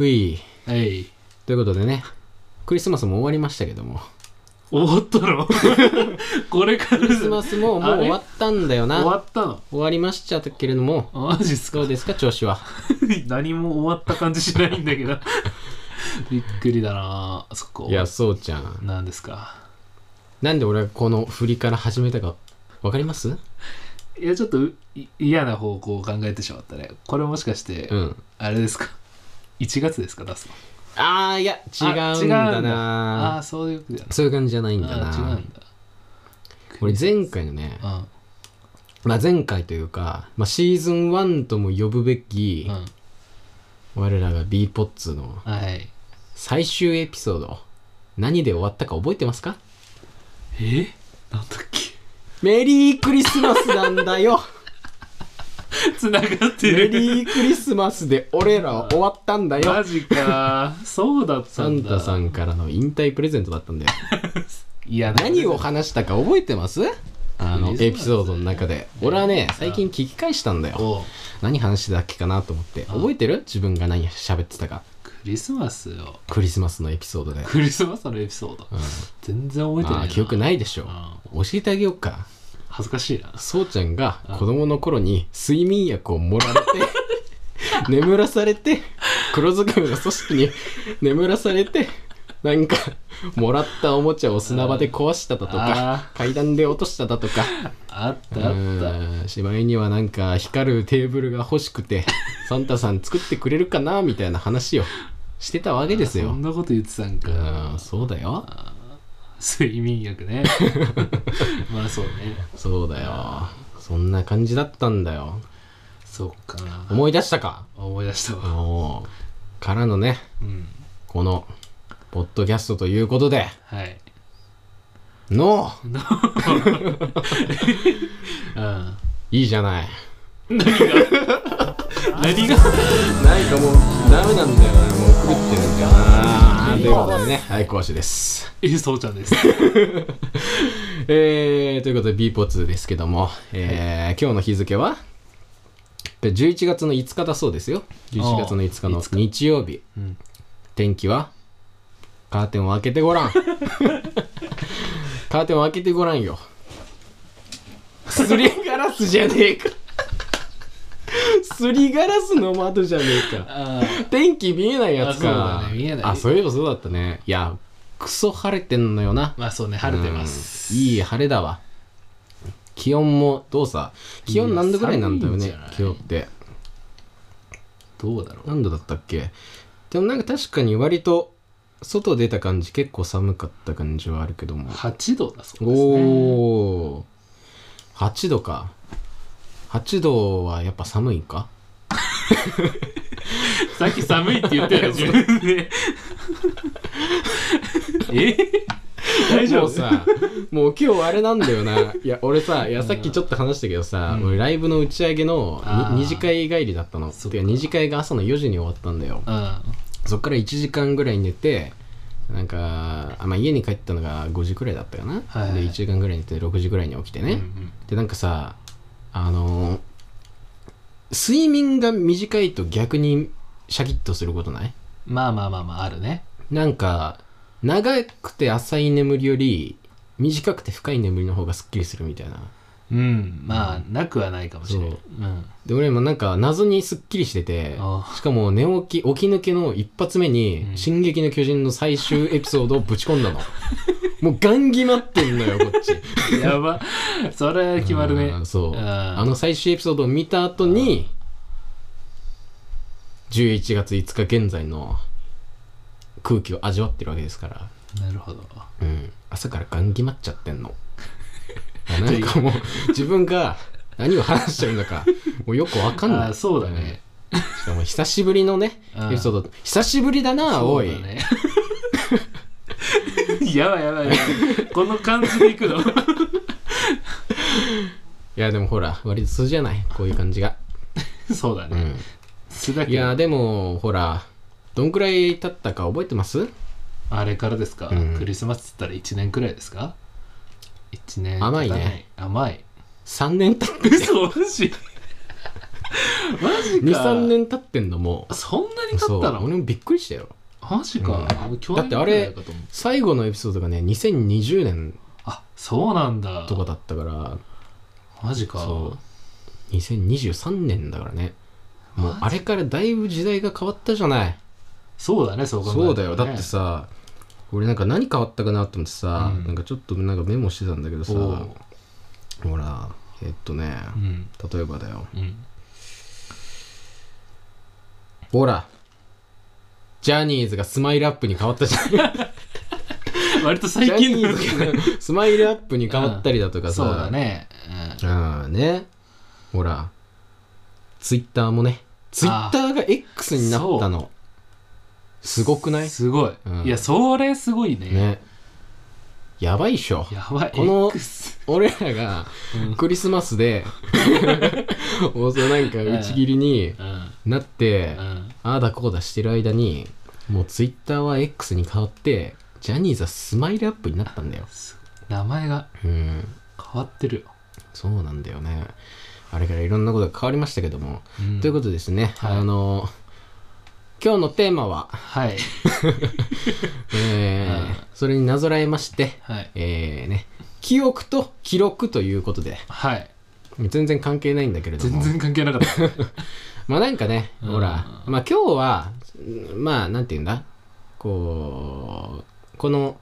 ふい。はい。ということでねクリスマスも終わりましたけども。終わったの？これから。クリスマスももう終わったんだよな。終わったの？終わりましたけれども。マジっすか？どうですか？調子は。何も終わった感じしないんだけど。びっくりだな。そこいやそうちゃん。何ですか？なんで俺がこの振りから始めたかわかります？いやちょっと嫌な方向を考えてしまったね。これもしかして、うん。あれですか？1月ですか出すの？ああいや違うんだあ違うんだ。あなあそういうそういう感じじゃないんだあー違うなんだ。俺前回のね、うん。まあ、前回というか、まあ、シーズン1とも呼ぶべき、うん。我らが b ポッツのはい。最終エピソード何で終わったか覚えてますか？え？なんだっけ？メリークリスマスなんだよ つながってメるリークリスマスで俺らは終わったんだよ。マジか。そうだったサンんだタさんからの引退プレゼントだったんだよ。いや何を話したか覚えてます？あのエピソードの中で。俺はね最近聞き返したんだよ。おう。何話してたっけかなと思って。あ覚えてる？自分が何喋ってたか。クリスマスよクリスマスのエピソードで、クリスマスのエピソード。うん、全然覚えてないな。あー記憶ないでしょ。うん。教えてあげようか恥ずかしいな。そうちゃんが子供の頃に睡眠薬をもられて 眠らされて黒ずくめの組織に眠らされてなんかもらったおもちゃを砂場で壊しただとかあ階段で落としただとか。あったあった。うん。しまいにはなんか光るテーブルが欲しくてサンタさん作ってくれるかなみたいな話をしてたわけですよ。そんなこと言ってたんか。うんそうだよ睡眠薬ね。まあそうね。そうだよ。そんな感じだったんだよ。そっか。な思い出したか？思い出したわ。からのねうん。このポッドキャストということで。はい。の。うん。いいじゃない。何が？何が？なんかもうダメなんだよなもう狂ってるんだよなということでねはい講師です。えそうちゃんです。えー、ということで b ポツですけども、えー今日の日付は？11月の5日だそうですよ。11月の5日のあー5日。日曜日。うん。天気は？カーテンを開けてごらん。カーテンを開けてごらんよ。すりガラスじゃねえかすりガラスの窓じゃねえか。あ天気見えないやつか。あそうだね。見えない。あそういえばそうだったね。いやクソ晴れてんのよな。まあそうね晴れてます。うん。いい晴れだわ。気温もどうさ？気温何度ぐらいなんだよねいや寒いんじゃない？今日って。どうだろう。何度だったっけ？でもなんか確かに割と外出た感じ結構寒かった感じはあるけども。8度だそうですね。おおー。8度か8度はやっぱ寒いんか？さっき寒いって言ったよ 自分で。え大丈夫もうさもう今日あれなんだよな。いや俺さいやさっきちょっと話したけどさ、うん。俺ライブの打ち上げのあー。に二次会帰りだったの。そってか。か二次会が朝の4時に終わったんだよ。うん。そっから1時間ぐらい寝てなんかあ、まあ、家に帰ったのが5時くらいだったかな、はいで1時間ぐらい寝て6時ぐらいに起きてね、うん。でなんかさあのー睡眠が短いと逆にシャキッとすることない？まあまあまあまああるね。なんか長くて浅い眠りより短くて深い眠りの方がすっきりするみたいな。うんまあなくはないかもしれない。そう。うん。で俺もなんか謎にすっきりしててあ。しかも寝起き起き抜けの一発目にうん「進撃の巨人」の最終エピソードをぶち込んだの もうガン決まってんのよ こっち。やば。それ決まるね。うんそう。ああの最終エピソードを見た後に11月5日現在の空気を味わってるわけですから。なるほど。うん、朝からガン決まっちゃってんの。なんかもう自分が何を話してるのかもうよくわかんない。あそうだね。うん。しかも久しぶりのねうん。エピソード。久しぶりだなおい。そうだね やばいやばいやばい。この感じでいくの？いやでもほら割と素じゃない？こういう感じが、そうだね。うん、素だいやでもほらどんくらい経ったか覚えてます？あれからですか、うん。クリスマスっつったら1年くらいですか？1年甘いね経たない。甘い3年経って嘘マジマジ？か23年経ってんのも。そんなに経そうったの？俺もびっくりしたよマジか、うん。だってあれ最後のエピソードがね2020年あそうなんだ。とかだったから。マジか。そう。2023年だからね。もうあれからだいぶ時代が変わったじゃない。そうだねそう考えね。そうだよ。だってさ俺なんか何変わったかなと思ってさ、うん。なんかちょっとなんかメモしてたんだけどさほらえっとねうん。例えばだよ。うん。ほらジャニーズがスマイルアップに変わったじゃん。割とジャ最近のニーズがスマイルアップに変わったりだとかさ、そうだね、ああね。ほら。ツイッターもね。ツイッターが X になったの。すごくう、なんいすごい、うん。いやそれすごいね。ね。やばいっしょ。やばい。この X 俺らがうん。クリスマスでもうそのなんか打ち切りにうんなってうん。ああだこうだしてる間にもうツイッターは X に変わってジャニーズはスマイルアップになったんだよ。名前がうん。変わってるよ、そうなんだよね。あれからいろんなことが変わりましたけども、うん。ということでですね、はい。あの今日のテーマは、はい。えーうん。それになぞらえまして、はい。えーね、記憶と記録ということで。はい。全然関係ないんだけれども。全然関係なかった まあなんかね、うん。ほらまあ今日はまあなんて言うんだ？こうこの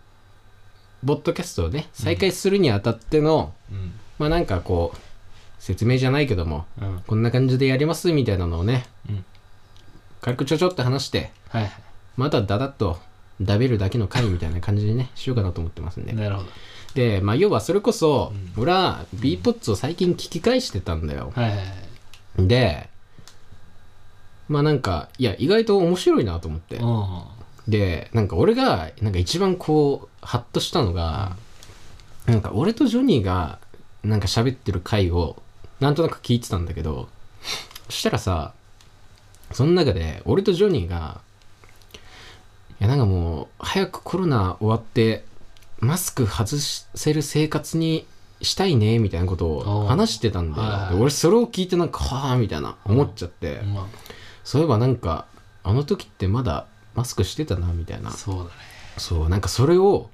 ボッドキャストをね再開するにあたっての、うん。まあなんかこう説明じゃないけどもうん。こんな感じでやりますみたいなのをねうん。軽くちょちょって話してはいはまたダダッとダベるだけの回みたいな感じにねしようかなと思ってますんで。いなるほど。でまあ要はそれこそ、うん。俺は b ポッツを最近聞き返してたんだよ、はいはいはい。でまあなんかいや意外と面白いなと思って、うんでなんか俺がなんか一番こうハッとしたのが、なんか俺とジョニーがなんか喋ってる回をなんとなく聞いてたんだけどそしたらさその中で俺とジョニーがいやなんかもう早くコロナ終わってマスク外せる生活にしたいねみたいなことを話してたんだよ、俺それを聞いてなんかはあみたいな思っちゃって、まそういえばなんかあの時ってまだマスクしてたなみたいな。あそうだね。そうなんかそれを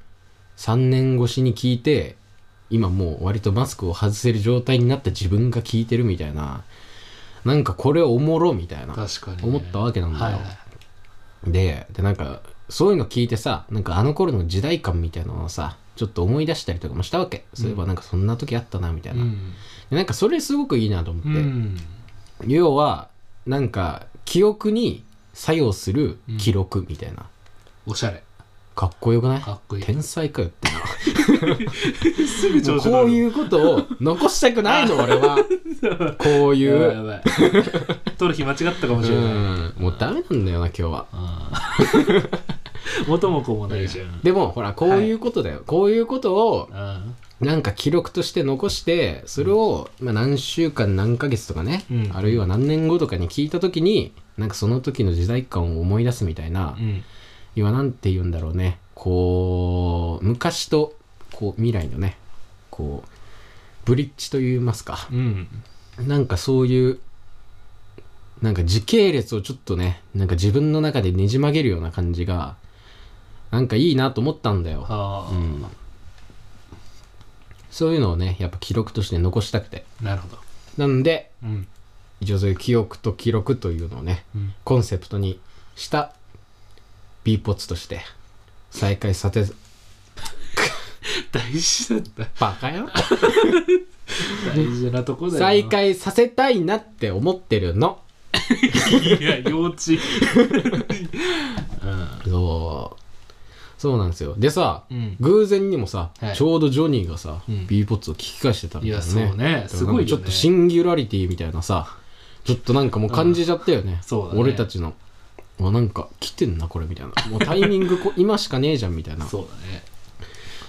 3年越しに聞いて今もう割とマスクを外せる状態になった自分が聞いてるみたいな。なんかこれおもろみたいな。確かにね。思ったわけなんだよ。はいはい。ででなんかそういうの聞いてさなんかあの頃の時代感みたいなのをさちょっと思い出したりとかもしたわけ、そういえばなんかそんな時あったなみたいな、うん。でなんかそれすごくいいなと思って、うん。要はなんか記憶に作用する記録みたいな、おしゃれ。かっこよくない？かっこいい。天才かよって すぐもうこういうことを残したくないの俺は。こういう。いやばい。取る日間違ったかもしれない。うん。もうダメなんだよな今日は。うん 元も子もないじゃん。でもほらこういうことだよ、こういうことをうんなんか記録として残してそれを、まあ、何週間何ヶ月とかね、うん。あるいは何年後とかに聞いた時になんかその時の時代感を思い出すみたいな、うん。要はなんて言うんだろうね。こう昔とこう未来のねこうブリッジと言いますか。うん。なんかそういうなんか時系列をちょっとねなんか自分の中でねじ曲げるような感じがなんかいいなと思ったんだよ。ああ、うんそういうのをねやっぱ記録として残したくて。なるほど。なんでうん。一応そういう記憶と記録というのをねうん。コンセプトにした b ポッツとして再開さて大事だったバカよ。大事なとこだよ。再開させたいなって思ってるの。いや幼稚。う んそうそうなんですよ。でさうん。偶然にもさ、はい。ちょうどジョニーがさ、うん。b ポッツを聞き返してたみいたいなね。やそうね。すごいよね。ちょっとシンギュラリティみたいなさちょっとなんかもう感じちゃったよね,、そうだね。俺たちの。あなんか来てんなこれみたいな。もうタイミングこ今しかねえじゃんみたいな。そうだね。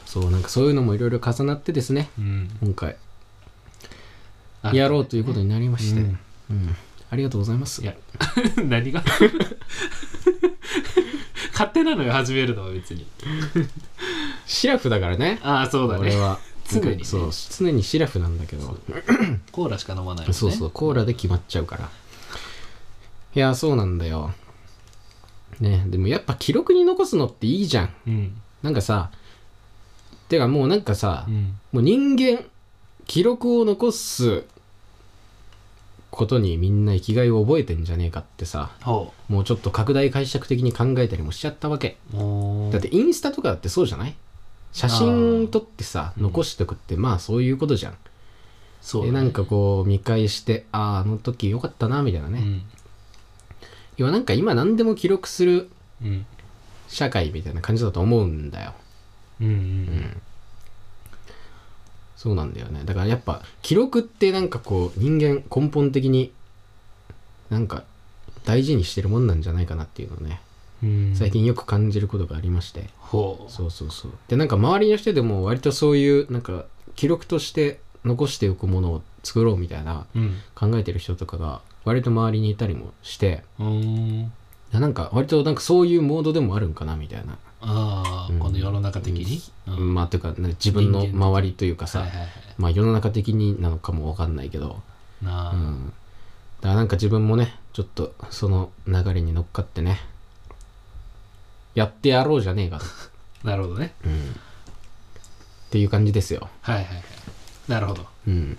そうなんかそういうのもいろいろ重なってですね。うん。今回。やろうということになりまして、うん。うん。ありがとうございます。いや。何が？勝手なのよ始めるのは別に。シラフだからね。ああそうだね。俺は。常にね。そう常にシラフなんだけど。コーラしか飲まないね。そうそうコーラで決まっちゃうから。いやそうなんだよ。ねでもやっぱ記録に残すのっていいじゃん。うん。なんかさてかもうなんかさ、うん。もう人間記録を残すことにみんな生きがいを覚えてんじゃねえかってさほもうちょっと拡大解釈的に考えたりもしちゃったわけ。だってインスタとかだってそうじゃない？写真撮ってさうん残しておくってまあそういうことじゃん、そうでなんかこう見返してあああの時よかったなみたいなね、うん。要はなんか今何でも記録するうん。社会みたいな感じだと思うんだよ。うん。うんそうなんだよね。だからやっぱ記録ってなんかこう人間根本的になんか大事にしてるもんなんじゃないかなっていうのをね。うん。最近よく感じることがありまして。そうそうそう。でなんか周りの人でも割とそういうなんか記録として残しておくものを作ろうみたいなうん。考えてる人とかが割と周りにいたりもして。うーん。なんか割となんかそういうモードでもあるんかなみたいな、ああ、うん。この世の中的に、うん。まあというかね自分の周りというかさ、はいはいはい。まあ世の中的になのかもわかんないけど、なあ、うん、だからなんか自分もねちょっとその流れに乗っかってねやってやろうじゃねえかと、なるほどね。うん、っていう感じですよ、はいはいはい。なるほど。うん、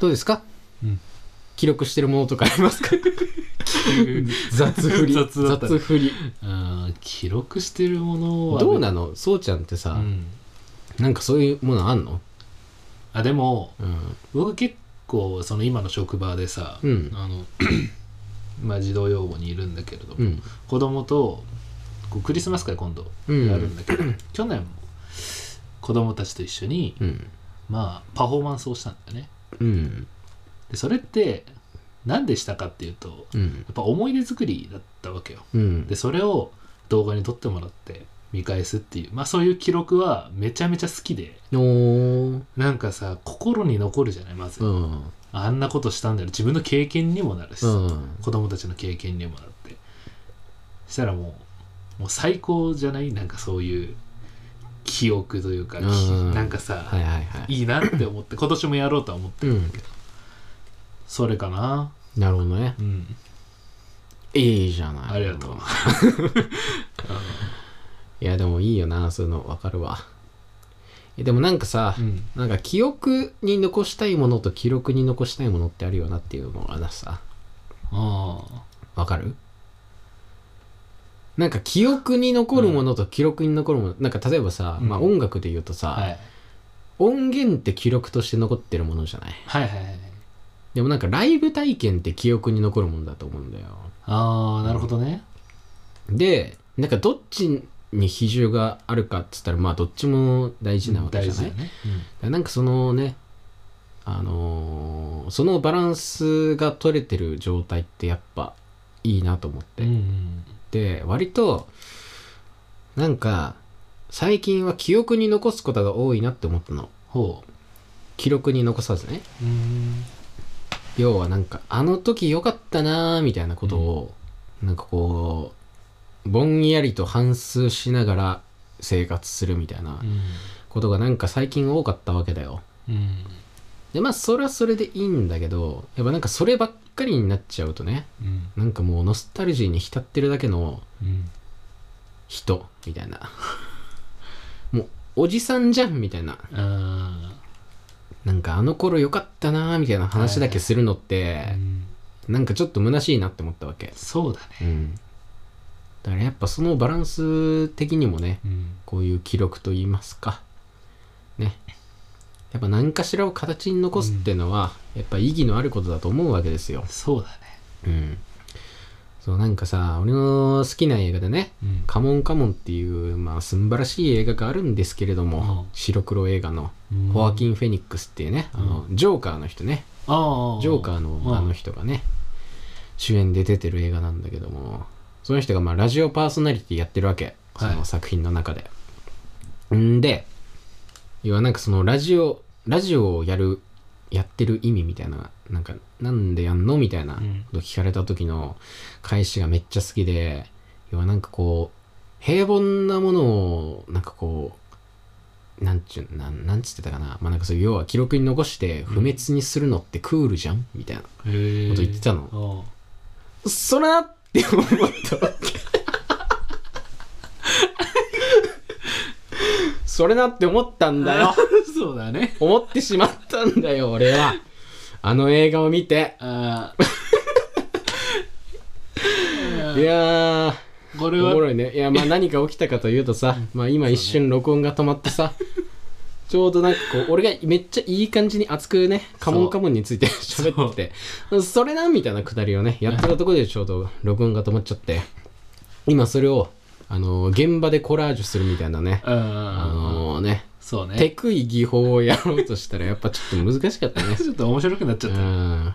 どうですか？うん。記録してるものとかありますか？雑振り。雑振り。うん記録してるものはどうなの？そうちゃんってさ、うん。なんかそういうものあんの？あでもうん。僕結構その今の職場でさ、うん。あの まあ児童養護にいるんだけれども、うん。子供とこうクリスマス会今度うんやるんだけど、去年も子供たちと一緒に、うん。まあパフォーマンスをしたんだよね。うん。でそれって何でしたかっていうとうん。やっぱ思い出作りだったわけよ。うん。でそれを動画に撮ってもらって見返すっていう。まあそういう記録はめちゃめちゃ好きで。おー。なんかさ心に残るじゃないまず、うん。あんなことしたんだよ。自分の経験にもなるしさ、うん。子供たちの経験にもなって。したらもうもう最高じゃない？なんかそういう記憶というか、きうん。なんかさ、はいはいはい。いいなって思って今年もやろうとは思ってうんるんだけど、それかな。なるほどね。うんいいじゃない。ありがとう。いやでもいいよなそういうの分かるわ。えでもなんかさ、うん。なんか記憶に残したいものと記録に残したいものってあるよなっていうのがさ。あわかる？なんか記憶に残るものと記録に残るもの、なんか例えばさ、うん。まあ音楽で言うとさ、あはい。音源って記録として残ってるものじゃない？はいはいはい。でもなんかライブ体験って記憶に残るものだと思うんだよああなるほどね。でなんかどっちに比重があるかっつったらまあどっちも大事なわけじゃない、大事だよね、なんかそのねあのーそのバランスが取れてる状態ってやっぱいいなと思って、うんうん。で割となんか最近は記憶に残すことが多いなって思ったの。ほ記録に残さずね。ううん要はなんかあの時良かったなーみたいなことを、なんかこうぼんやりと反芻しながら生活するみたいなうんことがなんか最近多かったわけだよ。うん。でまあそれはそれでいいんだけどやっぱなんかそればっかりになっちゃうとねうん。なんかもうノスタルジーに浸ってるだけのうん。人みたいな。もうおじさんじゃんみたいな。あなんかあの頃良かったなーみたいな話だけするのってなんかちょっと虚しいなって思ったわけ。そうだね。うん。だからやっぱそのバランス的にもねうん。こういう記録といいますか。ね。やっぱ何かしらを形に残すっていうのは、やっぱ意義のあることだと思うわけですよ。そうだね。うんそうなんかさ俺の好きな映画でね。うん「カモンカモン」っていうまあ素晴らしい映画があるんですけれども、うん。白黒映画のうん。ホアキン・フェニックスっていうね、あのジョーカーの人ね。ああジョーカーのあの人がね主演で出てる映画なんだけどもその人がまあラジオパーソナリティやってるわけ。そはい。の作品の中で、んで要はなんかそのラジオラジオをやるやってる意味みたいななんかなんでやんの？みたいなこと聞かれた時の返しがめっちゃ好きで要はなんかこう平凡なものをなんかこうなんちゅうなんなんつってたかな。まあなんかそう要は記録に残して不滅にするのってクールじゃん？みたいなこと言ってたの。あそれなって思ったわけ。それなって思ったんだよ。あ そうだね。思ってしまったんだよ俺はあの映画を見て。あ いやー。これは。おもろいね。いやまあ 何か起きたかというとさ、まあ今一瞬録音が止まってさ ちょうどなんかこう俺がめっちゃいい感じに熱くねカモンカモンについて喋ってて。それなみたいなくだりをねやってたところでちょうど録音が止まっちゃって。今それをあの現場でコラージュするみたいなね。うん。あのねそうね。テクい技法をやろうとしたらやっぱちょっと難しかったね。ちょっと面白くなっちゃうった。ん。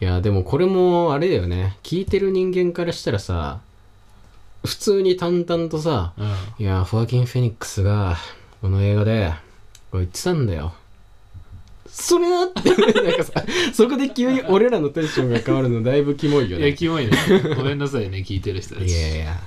いやでもこれもあれだよね。聞いてる人間からしたらさ普通に淡々とさうん。いやフォアキン・フェニックスがこの映画でこう言ってたんだよ。それなって なんかさそこで急に俺らのテンションが変わるのだいぶキモいよいやねキモいねごめんなさいね聞いてる人たち。いやいや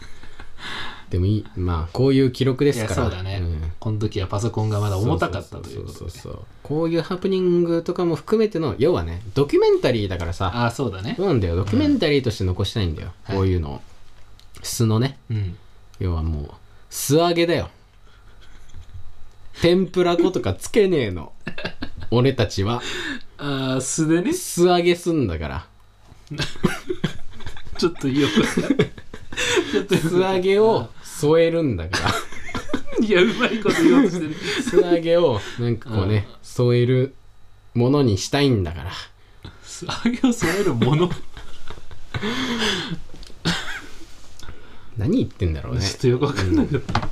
でもいい。まあこういう記録ですから。そうだね、ん。この時はパソコンがまだ重たかったということで。そうそうこういうハプニングとかも含めての要はねドキュメンタリーだからさ。ああそうだね。そうなんだよ。ドキュメンタリーとして残したいんだよ、はい。こういうのを。素のね。うん。要はもう素揚げだよ。天ぷら粉とかつけねえの。俺たちは。ああ素でね。素揚げすんだから。ちょっといいよちょっと素揚げを添えるんだから いやうまいこと言おうとしてる。素揚げをなんかこうね添えるものにしたいんだから。素揚げを添えるもの、何言ってんだろうね。ちょっとよくわかんなかった、いや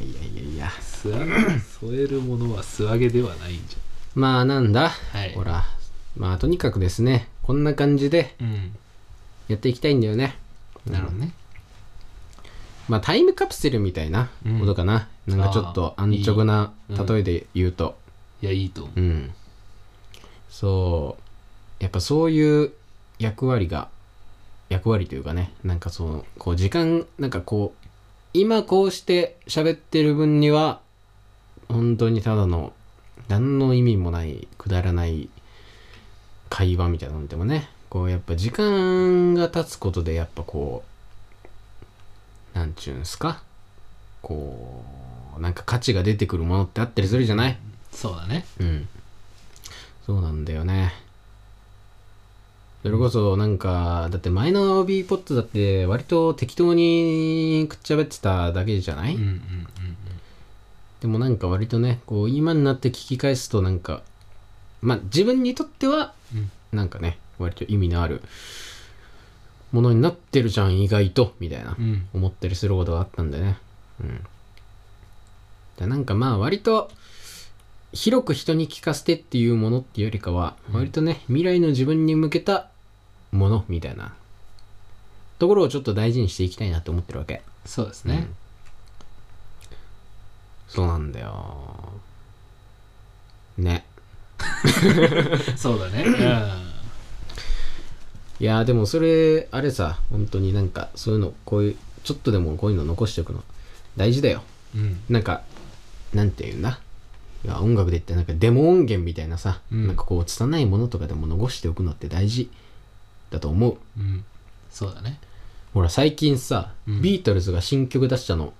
いやいやいや。素揚げ添えるものは素揚げではないんじまあなんだ、はい。ほら。まあとにかくですね。こんな感じでゃんうん。やっていきたいんだよね。なるほどねまあタイムカプセルみたいなことかな、なんかちょっと安直な例えで言うと。いやいいと思う。うん、そう。やっぱそういう役割が役割というかね。なんかそのこう時間なんかこう今こうして喋ってる分には本当にただの何の意味もないくだらない会話みたいなのでもね。こうやっぱ時間が経つことでやっぱこうなんちゅうんすか？こうなんか価値が出てくるものってあったりするじゃない？そうだね。うん。そうなんだよね。それこそなんか、だって前の B ポットだって割と適当にくっちゃべってただけじゃない、うんうんうん。でもなんか割とね、こう今になって聞き返すとなんか、まあ自分にとってはうん。なんかね、割と意味のあるものになってるじゃん、意外と、みたいなうんうん思ったりすることがあったんでね。うん。でなんかまあ割と広く人に聞かせてっていうものっていうよりかは、うん割とね未来の自分に向けたものみたいなところをちょっと大事にしていきたいなって思ってるわけ。そうですね、そうなんだよ。ね。そうだね いやーでもそれあれさ本当になんかそういうのこういうちょっとでもこういうの残しておくの大事だよ。うん、うん、なんか、なんていうんだ？いや音楽で言ってなんかデモ音源みたいなさ、うん。なんかこう拙いものとかでも残しておくのって大事。だと思う。うん、そうだね。ほら最近さ、うん。ビートルズが新曲出したの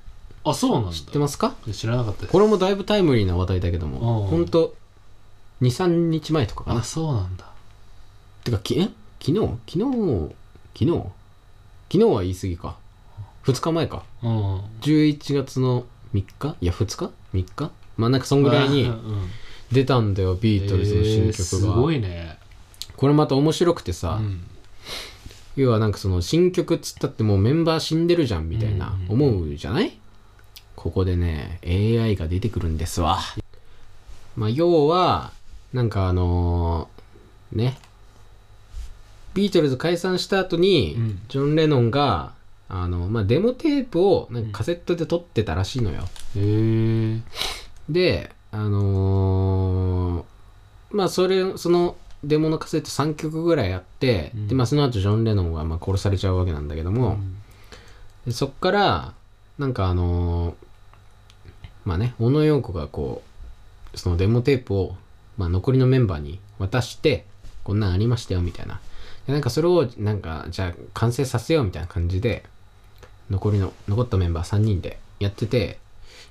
あそうなんだ。知ってますか？知らなかったです。これもだいぶタイムリーな話題だけども、うん。ほんと2、3日前とかかな。あ。そうなんだ。てか、きえ？昨日？昨日昨日？昨日は言い過ぎか。2日前か。うん。11月の3日？いや2日 ?3 日？まあなんかそんぐらいにうん。うん出たんだよ、ビートルズの新えーす曲が。ごいね。これまた面白くてさ、うん。要はなんかその新曲っつったってもうメンバー死んでるじゃんみたいなうんうん思うじゃない、ここでね AI が出てくるんですわ。まあ要はなんかあのーねビートルズ解散した後に、うん。ジョン・レノンがあの、まあ、デモテープをなんかカセットで撮ってたらしいのよ、へえであのーまあそれそのデモのカセット3曲ぐらいあって、うん。でまあその後ジョン・レノンはまあ殺されちゃうわけなんだけども、でそっからなんかあのーまあね小野洋子がこうそのデモテープを、まあ、残りのメンバーに渡してこんなんありましたよみたいなでなんかそれをなんかじゃあ完成させようみたいな感じで残りの残ったメンバー3人でやってて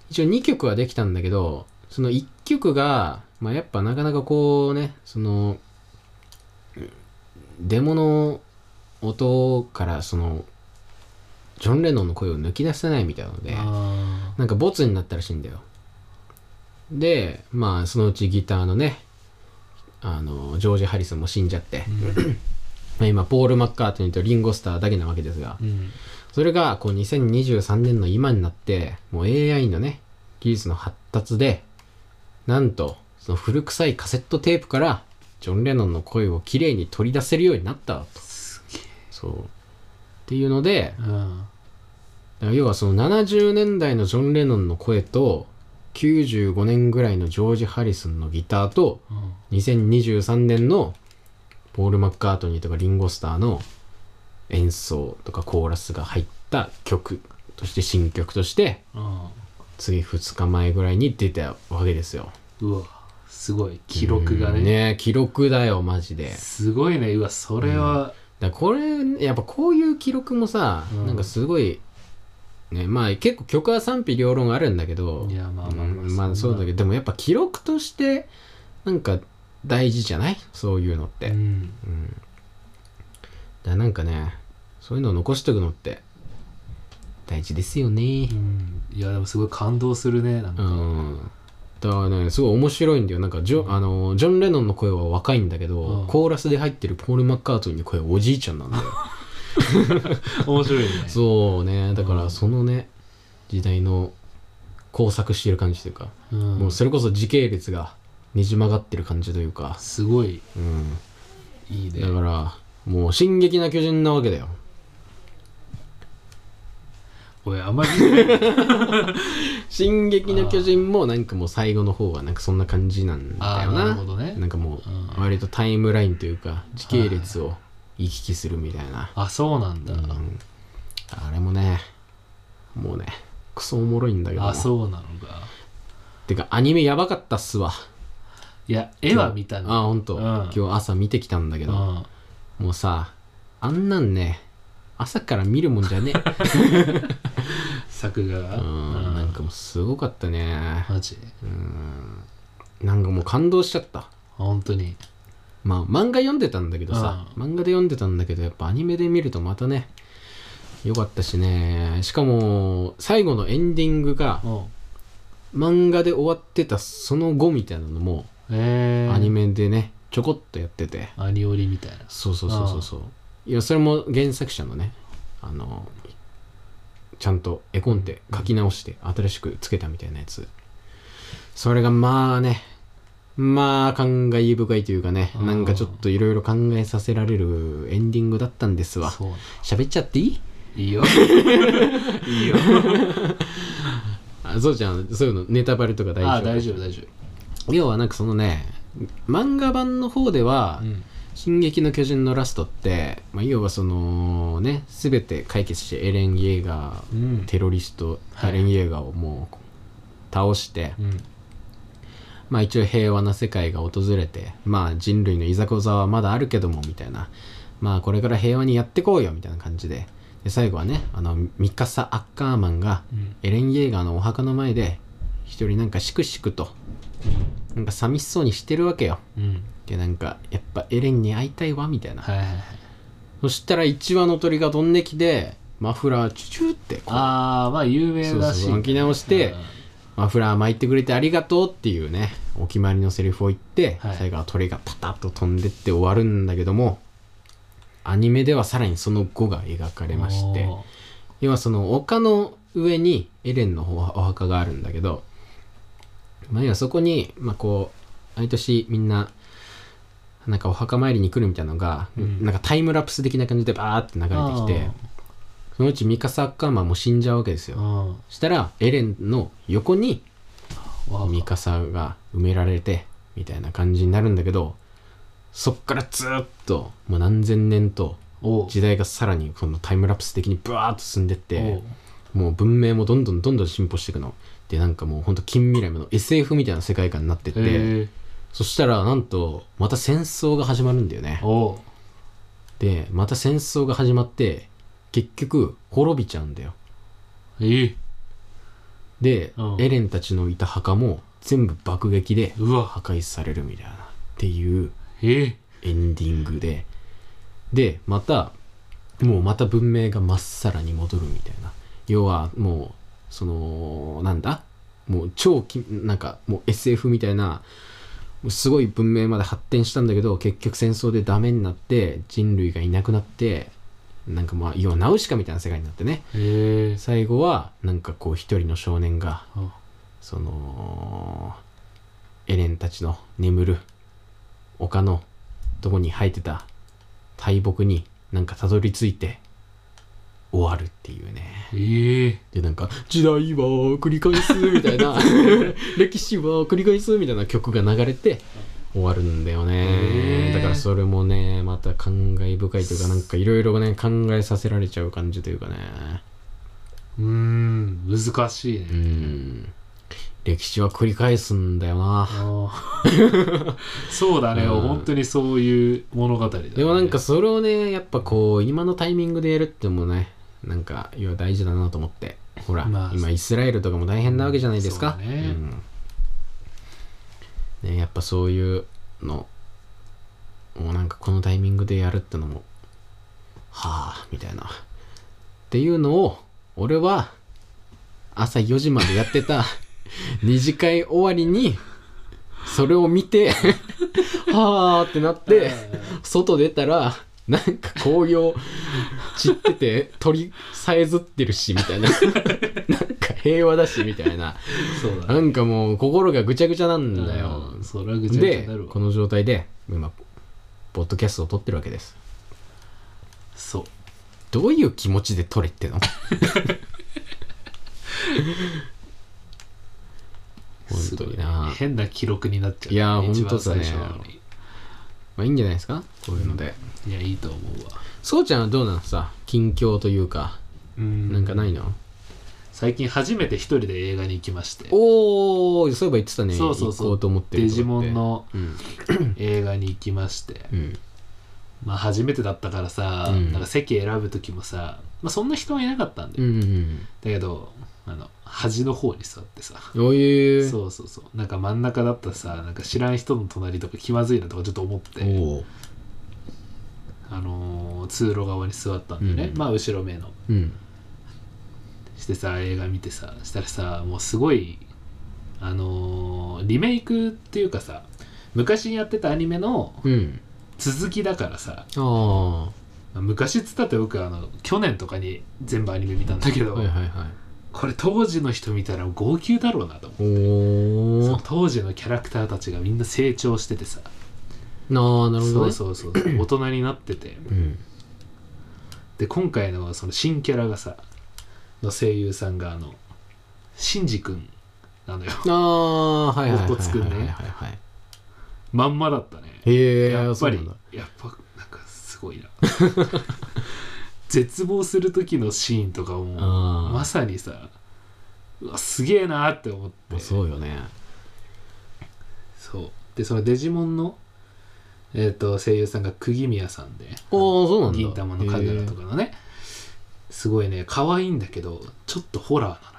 一応2曲はできたんだけどその1曲が、まあ、やっぱなかなかこうねそのデモの音からそのジョン・レノンの声を抜き出せないみたいなのであなんかボツになったらしいんだよ。でまあそのうちギターのねあのジョージ・ハリスンも死んじゃって、まあ今ポール・マッカートニーとリンゴ・スターだけなわけですがーうん。それがこう2023年の今になってもう AI のね技術の発達でなんとその古臭いカセットテープからジョン・レノンの声をきれいに取り出せるようになったと。そう。っていうのでうん。要はその70年代のジョン・レノンの声と95年ぐらいのジョージ・ハリスンのギターとうん。2023年のポール・マッカートニーとかリンゴ・スターの演奏とかコーラスが入った曲として新曲として次2日前ぐらいに出たわけですよ。うんうわすごい。記録がうんねね記録だよマジで。すごいね。うわそれは。だからこれやっぱこういう記録もさ、うん。なんかすごいねまあ結構曲は賛否両論あるんだけどいやまあまあまあうんまあそうだけどでもやっぱ記録としてなんか大事じゃない？そういうのって、うん。うん。だからなんかねそういうのを残しておくのって大事ですよね。うん。いやでもすごい感動するねなんうかん。だからねすごい面白いんだよ。なんかジョ,、あのジョン・レノンの声は若いんだけど、うん。コーラスで入ってるポール・マッカートニーの声はおじいちゃんなんだよ。面白いね。そうね。だかうん。らそのね時代の工作してる感じというか、うん。もうそれこそ時系列がねじ曲がってる感じというか、すごい。うん、いいね。だからもう「進撃な巨人」なわけだよ。おいあんまり「進撃の巨人」もなんかもう最後の方はなんかそんな感じなんだあーよななるほどね。なんかもう割とタイムラインというか時系列を行き来するみたいな、あそうなんだ、うん。あれもねもうねクソおもろいんだけども。あそうなのか。てかアニメやばかったっすわいや絵は見たねあほんと、うん。今日朝見てきたんだけど、うん。もうさあんなんね朝から見るもんじゃね 作画が？えうん。なんかもうすごかったね。マジ？なんかもう感動しちゃった。本当に。まあ漫画読んでたんだけどさ、う漫画で読んでたんだけどやっぱアニメで見るとまたねよかったしね。しかも最後のエンディングがうん。漫画で終わってたその後みたいなのもえー、アニメでねちょこっとやってて。アニオリみたいな。そうそうそうそうそう。いやそれも原作者のねあのちゃんと絵コンテ書き直して新しくつけたみたいなやつ。それがまあねまあ感慨深いというかねうんなんかちょっといろいろ考えさせられるエンディングだったんですわ。そうな喋っちゃっていい？いいよ。いいよ。あそうじゃん。そういうのネタバレとか大丈夫？あ大丈夫大丈要はなんかそのね漫画版の方では夫うん「進撃の巨人」のラストって、まあ、要はそのね全て解決してエレン・イェーガーうん。テロリスト、はい。エレン・イェーガーをもう倒して、うん。まあ一応平和な世界が訪れてまあ人類のいざこざはまだあるけどもみたいな。まあこれから平和にやってこうよみたいな感じで。で最後はねあのミカサ・アッカーマンがうん。エレン・イェーガーのお墓の前で一人なんかしくしくとなんか寂しそうにしてるわけよ。うん。でなんかやっぱエレンに会いたいわみたいな。はいはいはい。そしたら1羽の鳥が飛んできてマフラーチュチュってこうああまあ有名そうだし。そう巻き直してマフラー巻いてくれてありがとうっていうねお決まりのセリフを言って、はい。最後は鳥がパタッと飛んでって終わるんだけどもアニメではさらにその後が描かれまして要はその丘の上にエレンのお墓があるんだけど、まあ、要はそこに、まあ、こう毎年みんななんかお墓参りに来るみたいなのが、うん。なんかタイムラプス的な感じでバーって流れてきてそのうちミカサ・アッカーマンも死んじゃうわけですよ。したらエレンの横にわミカサが埋められてみたいな感じになるんだけどそっからずっともう何千年と時代がさらにこのタイムラプス的にブワーッと進んでってもう文明もどんどんどんどん進歩していくのでなんかもうほんと近未来の SF みたいな世界観になってって、そしたらなんとまた戦争が始まるんだよね。でまた戦争が始まって結局滅びちゃうんだよ。ええ。で、うん。エレンたちのいた墓も全部爆撃で破壊されるみたいなっていうええ。エンディングで。でまたもうまた文明がまっさらに戻るみたいな。要はもうそのなんだ？もう超きなんかもう SF みたいなすごい文明まで発展したんだけど結局戦争でダメになって人類がいなくなってなんかまあ要はナウシカみたいな世界になってね。最後はなんかこう一人の少年があ。そのエレンたちの眠る丘のとこに生えてた大木になんかたどり着いて終わるっていうね。ええ。でなんか「時代は繰り返す」みたいな「歴史は繰り返す」みたいな曲が流れて終わるんだよね。だからそれもねまた感慨深いというかなんかいろいろね考えさせられちゃう感じというかね。うーん難しいうねん。歴史は繰り返すんだよな。そうだね、うん。本当にそういう物語だ、ね、でもなんかそれをねやっぱこう今のタイミングでやるってのもねなんか要は大事だなと思って。ほら、まあ今イスラエルとかも大変なわけじゃないですか、そうだね。うん。ねやっぱそういうのもうなんかこのタイミングでやるってのもはあみたいな。っていうのを俺は朝4時までやってた 二次会終わりにそれを見て はあってなって外出たらなんか紅葉散ってて鳥さえずってるしみたいな。なんか平和だしみたいな。そうだね。なんかもう心がぐちゃぐちゃなんだよ。うんそれはぐちゃぐちゃなるわこの状態で今ポッドキャストを撮ってるわけです。そう。どういう気持ちで撮れっての？本当にな。すごい変な記録になっちゃう、いや本当だね。まあいいんじゃないですか？こういうので。いやいいと思うわそうちゃんはどうなのさ近況というか。うん。なんかないの？最近初めて一人で映画に行きまして。おおそういえば言ってたね。そうそうそう。行こうと思ってるデジモンのうん。映画に行きまして。うん。まあ初めてだったからさ、うん。なんか席選ぶ時もさ、まあ、そんな人はいなかったんだよ、うんうんだけどあの端の方に座ってさ。うんおえ。そうそうそう。なんか真ん中だったらさなんか知らん人の隣とか気まずいなとかちょっと思って。おおあのー通路側に座ったんだよね、うん。まあ後ろ目の。うん。してさ映画見てさしたらさもうすごいあのーリメイクっていうかさ昔にやってたアニメのうん。続きだからさあ昔っつったって僕あの去年とかに全部アニメ見たんだけど、はいはいはい。これ当時の人見たら号泣だろうなと思その当時のキャラクターたちがみんな成長しててさなあなるほどね。そうそうそう 大人になってて。うん。で今回のその新キャラがさの声優さんがあのシンジ君なのよ。ああはいはいはいはいはいはい。はいまんまだったね。へえやっぱりやっぱなんかすごいな。絶望する時のシーンとかもまさにさうわすげえなって思って。まあそうよね。そう。でそのデジモンのえっ、と声優さんが釘宮さんで。おおそうなんだ。銀玉の神楽とかのね。すごいね可愛いんだけどちょっとホラーな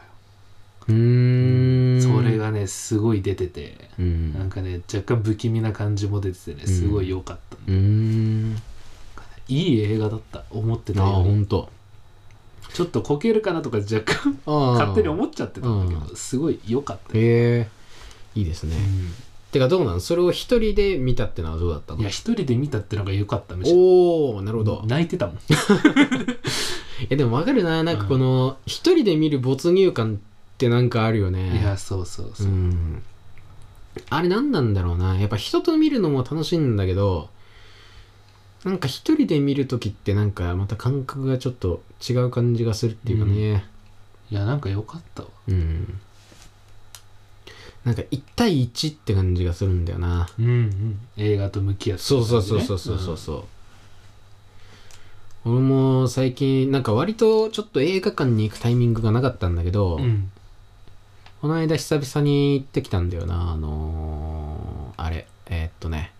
うーん。のよそれがねすごい出てて。うん。なんかね若干不気味な感じも出ててねすごい良かった、うーん。いい映画だった。思ってたああよりほんと。ちょっとこけるかなとか若干ああ勝手に思っちゃってたんだけうどすごい良かったよ、へえいいですね。うんてかどうなのそれを一人で見たってのはどうだったの？いや一人で見たってのが良かったむしろ。おおなるほど。泣いてたもん。えでもわかるな。なんかこの一人で見る没入感ってなんかあるよね。いやそうそうそう。う、ん。あれ何なんだろうな。やっぱ人と見るのも楽しいんだけどなんか一人で見る時ってなんかまた感覚がちょっと違う感じがするっていうかね。いやなんか良かったわ。うん、なんか1対1って感じがするんだよな。うんうん。映画と向き合ってそうそうそうそうそうそうそう。俺も最近なんか割とちょっと映画館に行くタイミングがなかったんだけど、うん、うんこの間久々に行ってきたんだよな。あのーあれえーっとね。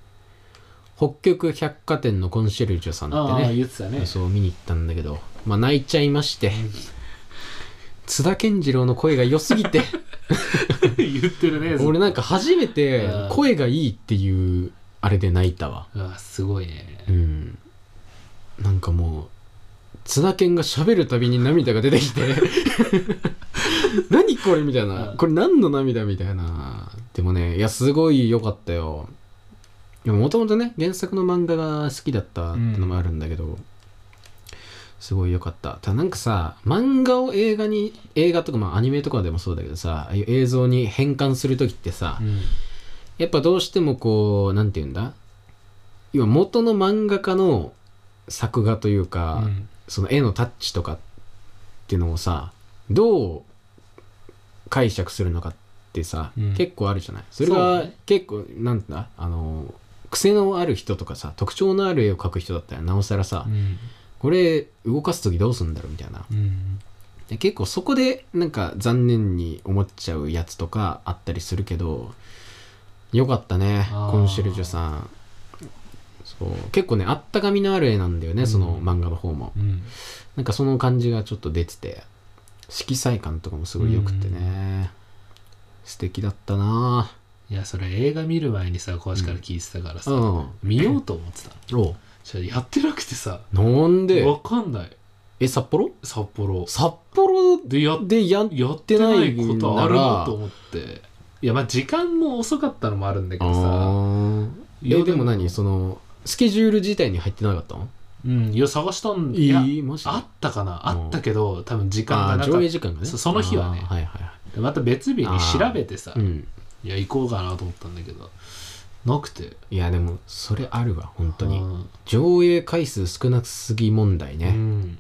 北極百貨店のコンシェルジュさんってね。言ってたね。そう見に行ったんだけど。まあ泣いちゃいまして。津田健次郎の声が良すぎて 言ってるね。俺なんか初めてうん。声がいいっていうあれで泣いたわ。うわすごいね。うん。なんかもう津田健が喋るたびに涙が出てきて。何これみたいな。うん。これ何の涙みたいな。でもねいやすごい良かったよ。もともとね原作の漫画が好きだったってのもあるんだけど、すごい良かった。ただなんかさ漫画を映画に映画とかまあアニメとかでもそうだけどさああいう映像に変換する時ってさ、うん。やっぱどうしてもこうなんて言うんだ？要は元の漫画家の作画というか、うん。その絵のタッチとかっていうのをさどう解釈するのかってさ、うん。結構あるじゃない？それがね。結構なんだ？あの癖のある人とかさ特徴のある絵を描く人だったらなおさらさ、うんこれ動かす時どうすんだろうみたいな。うん。で結構そこでなんか残念に思っちゃうやつとかあったりするけどよかったねコンシェルジュさん。そう。結構ねあったかみのある絵なんだよね、その漫画の方も。うん。なんかその感じがちょっと出てて色彩感とかもすごい良くてね、素敵だったな。いやそれ映画見る前にさ小橋から聞いてたからさ、うん。見ようと思ってたの。おじゃあやってなくてさ。なんで？わかんない。え札幌？札幌。札幌でやでややってないことあるなら。なと思って。いやまあ時間も遅かったのもあるんだけあどさ。ー。いやえでも何？そのスケジュール自体に入ってなかったの？うんいや探したんいいやあったかな？うん。あったけど多分時間がなか上映時間がね。そその日はね。はいはいまた別日に調べてさ。いうん。いや行こうかなと思ったんだけどなくて。いやでもそれあるわ本当に。うん。上映回数少なすぎ問題ね、うん。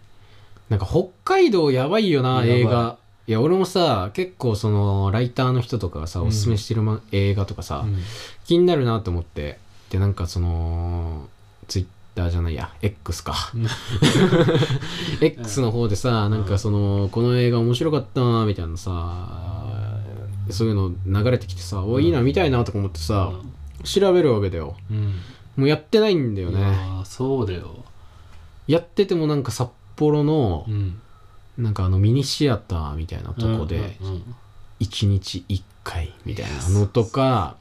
なんか北海道やばいよない。映画。いや俺もさ結構そのライターの人とかがさうん。おすすめしてる、ま映画とかさ、うん。気になるなと思って。でなんかそのツイッターじゃないや X か。うん。X の方でさなんかそのこの映画面白かったなみたいなさそういうの流れてきてさおいいな見たいなとか思ってさ調べるわけだよ。うん。もうやってないんだよね。ーそうだよ。やっててもなんか札幌のうん。なんかあのミニシアターみたいなとこでうんうん1日1回みたいなのとか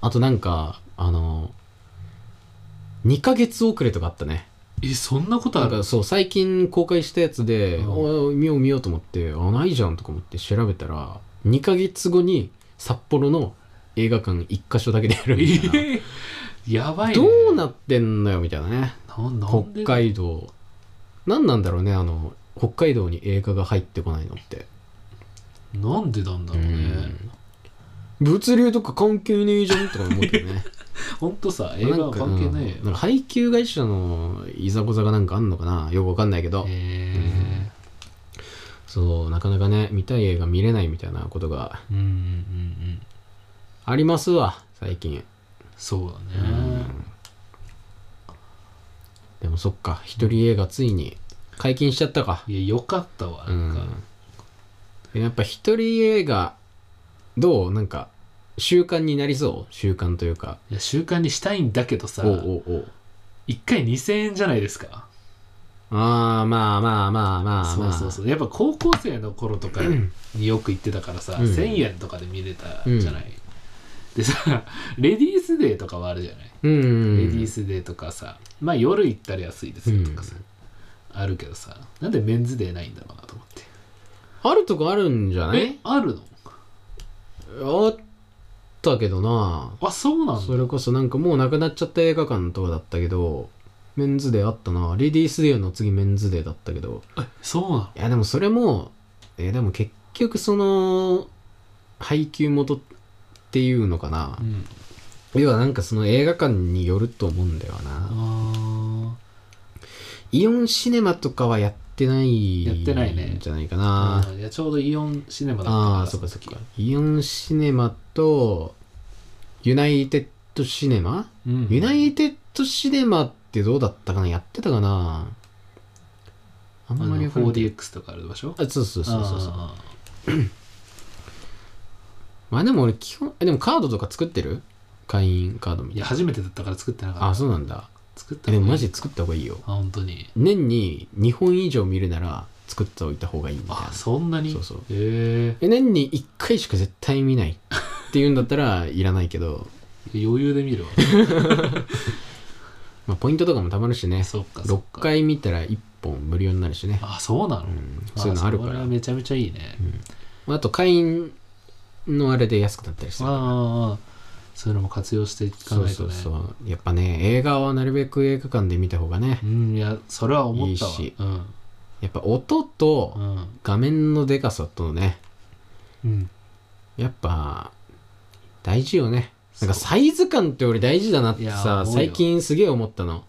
あとなんかあの2ヶ月遅れとかあったね。えそんなことある？なんかそう最近公開したやつで、うん。見よう見ようと思ってあないじゃんとか思って調べたら2ヶ月後に札幌の映画館1箇所だけでやるみたいな、え ーやばいね。どうなってんのよみたいなね。北海道。何なんだろうねあの北海道に映画が入ってこないのって。なんでなんだろうね。物流とか関係ねえじゃんとか思うけどね。ほんとさ映画は関係ないようん。なんか配給会社のいざこざがなんかあんのかな。よくわかんないけど、えそうなかなかね見たい映画見れないみたいなことがありますわ最近。そうだうねん。でもそっか一人映画ついに解禁しちゃったか。いやよかったわうなんか。ん。やっぱ一人映画どう？なんか習慣になりそう？習慣というか。いや習慣にしたいんだけどさおうおうおう。1回2000円じゃないですか。ああまあまあまあまあそうそうそう。やっぱ高校生の頃とかによく行ってたからさ、うん。1000円とかで見れたじゃない、でさレディースデーとかはあるじゃない、うん。うんレディースデーとかさまあ夜行ったら安いですよとかさ、あるけどさなんでメンズデーないんだろうなと思って。あるとこあるんじゃなえいあるの？あったけどな。あそうなんだ。それこそなんかもうなくなっちゃった映画館とかだったけどメンズデーあったな。レディースデーの次メンズデーだったけど。そうなの？いやでもそれもえーでも結局その配給元っていうのかな。う、ん。要はなんかその映画館によると思うんだよな。あイオンシネマとかはやってないやってないねんじゃないかーなあーいやちょうどイオンシネマだったあからあーそっかそっか。イオンシネマとユナイテッドシネマ、うん。ユナイテッドシネマってどうだったかな？やってたかな。あんまりわかんない 4DX とかある場所？あそうそうそうそうそう。あまあでも俺基本えでもカードとか作ってる？会員カードみたいな。いや初めてだったから作ってなかった。あそうなんだ。作ったえでもマジ作った方がいいよ。あ本当に。年に2本以上見るなら作っておいた方がいいみたいな。あそんなに？そうそう。へえ年に1回しか絶対見ないっていうんだったらいらないけど、え余裕で見るわ。まあ、ポイントとかもたまるしね。そっかそっ6か回見たら1本無料になるしね、あそうなの、うん、そういうのあるかそれらはめちゃめちゃいいね、あと会員のあれで安くなったりする。ああそういうのも活用していかそうないとね。そうそうやっぱね映画はなるべく映画館で見た方がねうんいやそれは思ったわ。いいし。うん。やっぱ音とうん。画面のでかさとねうん。やっぱ大事よね。なんかサイズ感って俺大事だなってさ最近すげえ思ったの。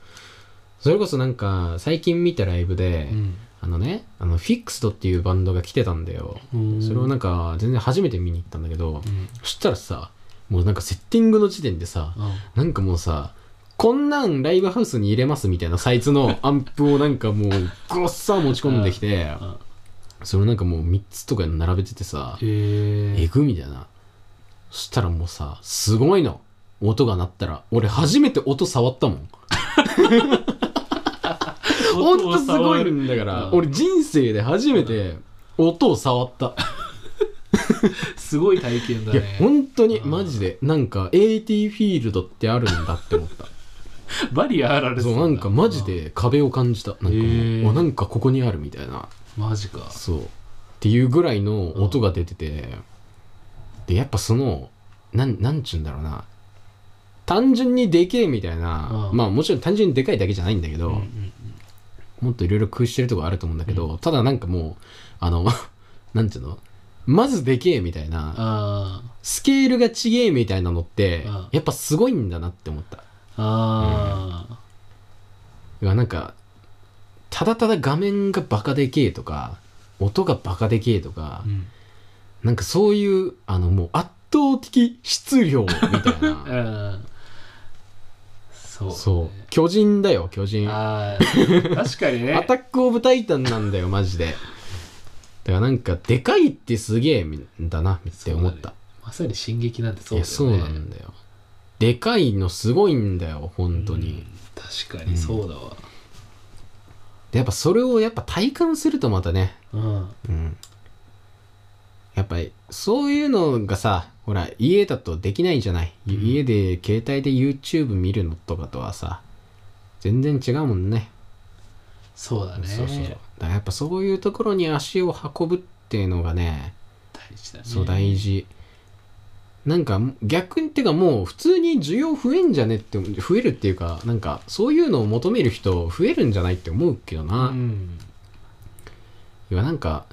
それこそなんか最近見たライブで、うんあのねあのフィックスドっていうバンドが来てたんだよ。うん。それをなんか全然初めて見に行ったんだけど、うん。そしたらさもうなんかセッティングの時点でさうん。なんかもうさこんなんライブハウスに入れますみたいなサイズの アンプをなんかもうごっさ持ち込んできてうん。それをなんかもう3つとかに並べててさえぐみたいな。そしたらもうさすごいの。音が鳴ったら俺初めて音触ったもん ほんとすごいんだから、うん。俺人生で初めて音を触った、すごい体験だいやね本当にうん。マジでなんか AT フィールドってあるんだって思った。バリアあられそうなんかマジで壁を感じた。なんかなんかここにあるみたいな。マジか。そう。っていうぐらいの音が出てて、でやっぱそのなんなんちゅうんだろうな。単純にでけえみたいな、うん。まあもちろん単純にでかいだけじゃないんだけど、うんうんもっといろいろ工夫してるとこあると思うんだけど、ただなんかもうあの なんていうの？まずでけえみたいなあスケールがちげえみたいなのって、うんやっぱすごいんだなって思った。あああいやなんかただただ画面がバカでけえとか音がバカでけえとか、うん。なんかそういうあのもう圧倒的質量みたいな うんそう。そう。巨人だよ巨人。確かにね。アタック・オブ・タイタンなんだよマジで。だからなんかでかいってすげえんだなって思った、まさに進撃なんてそうだよね。そうなんだよ。でかいのすごいんだよ本当に、うん確かにそうだわ。でやっぱそれをやっぱ体感するとまたね。うん。うん。やっぱりそういうのがさほら家だとできないじゃない、うん。家で携帯で YouTube 見るのとかとはさ全然違うもんね。そうだね。そうそうそう。だからやっぱそういうところに足を運ぶっていうのがね大事だね。そう大事。なんか逆にっていうかもう普通に需要増えんじゃねって増えるっていうかなんかそういうのを求める人増えるんじゃないって思うけどな、うん。いやなんか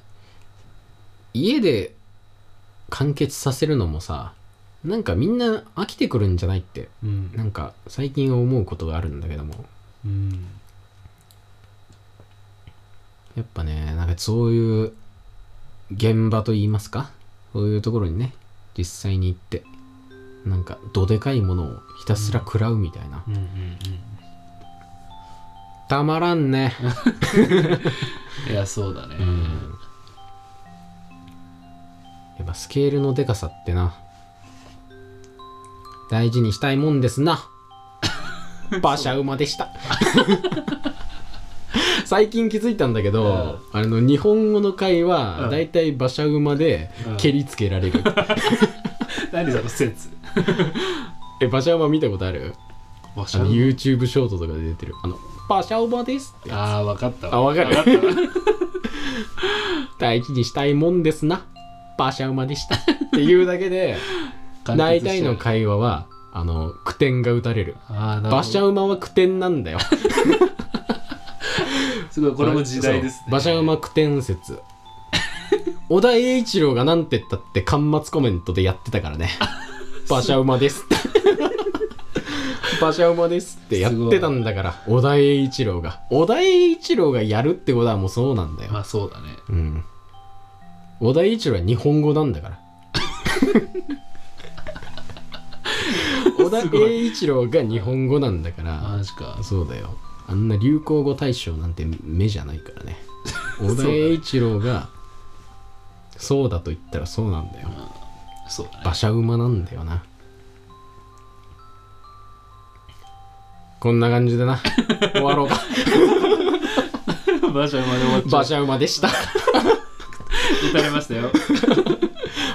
家で完結させるのもさなんかみんな飽きてくるんじゃないってうん。なんか最近思うことがあるんだけども。うん。やっぱねなんかそういう現場といいますか？そういうところにね実際に行ってなんかどでかいものをひたすら食らうみたいな、うんうんたまらんね。う んいやそうだね。うんやっぱスケールのでかさってな。大事にしたいもんですな。馬車馬でした。最近気づいたんだけど、あの日本語の会話、うん。だいたい馬車馬でうん。蹴りつけられる、何その説？え馬車馬見たことある？あの YouTube ショートとかで出てる。あの馬車馬ですってああ分かったわ。あわかる。分かったわ。大事にしたいもんですな馬車馬でした。っていうだけで大体の会話はあの句点が打たれる。馬車馬は句点なんだよ。すごいこれも時代ですね。馬車馬句点説。小田栄一郎がなんて言ったって端末コメントでやってたからね。馬車馬です馬車馬ですってやってたんだから。小田栄一郎が。小田栄一郎がやるってことはもうそうなんだよ、まあそうだね。うん小田栄一郎は日本語なんだから。小田栄一郎が日本語なんだから。マジか。そうだよ。あんな流行語大賞なんて目じゃないからね。小田栄一郎がそうだと言ったらそうなんだよ。そうだね。馬車馬なんだよな。こんな感じでな。終わろうか。馬車馬で終わっちゃ馬う車馬でした打たれましたよ。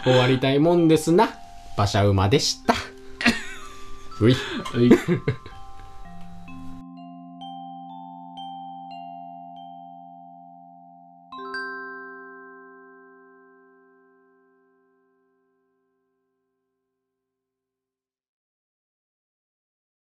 終わりたいもんですな。馬車馬でした。うい。はい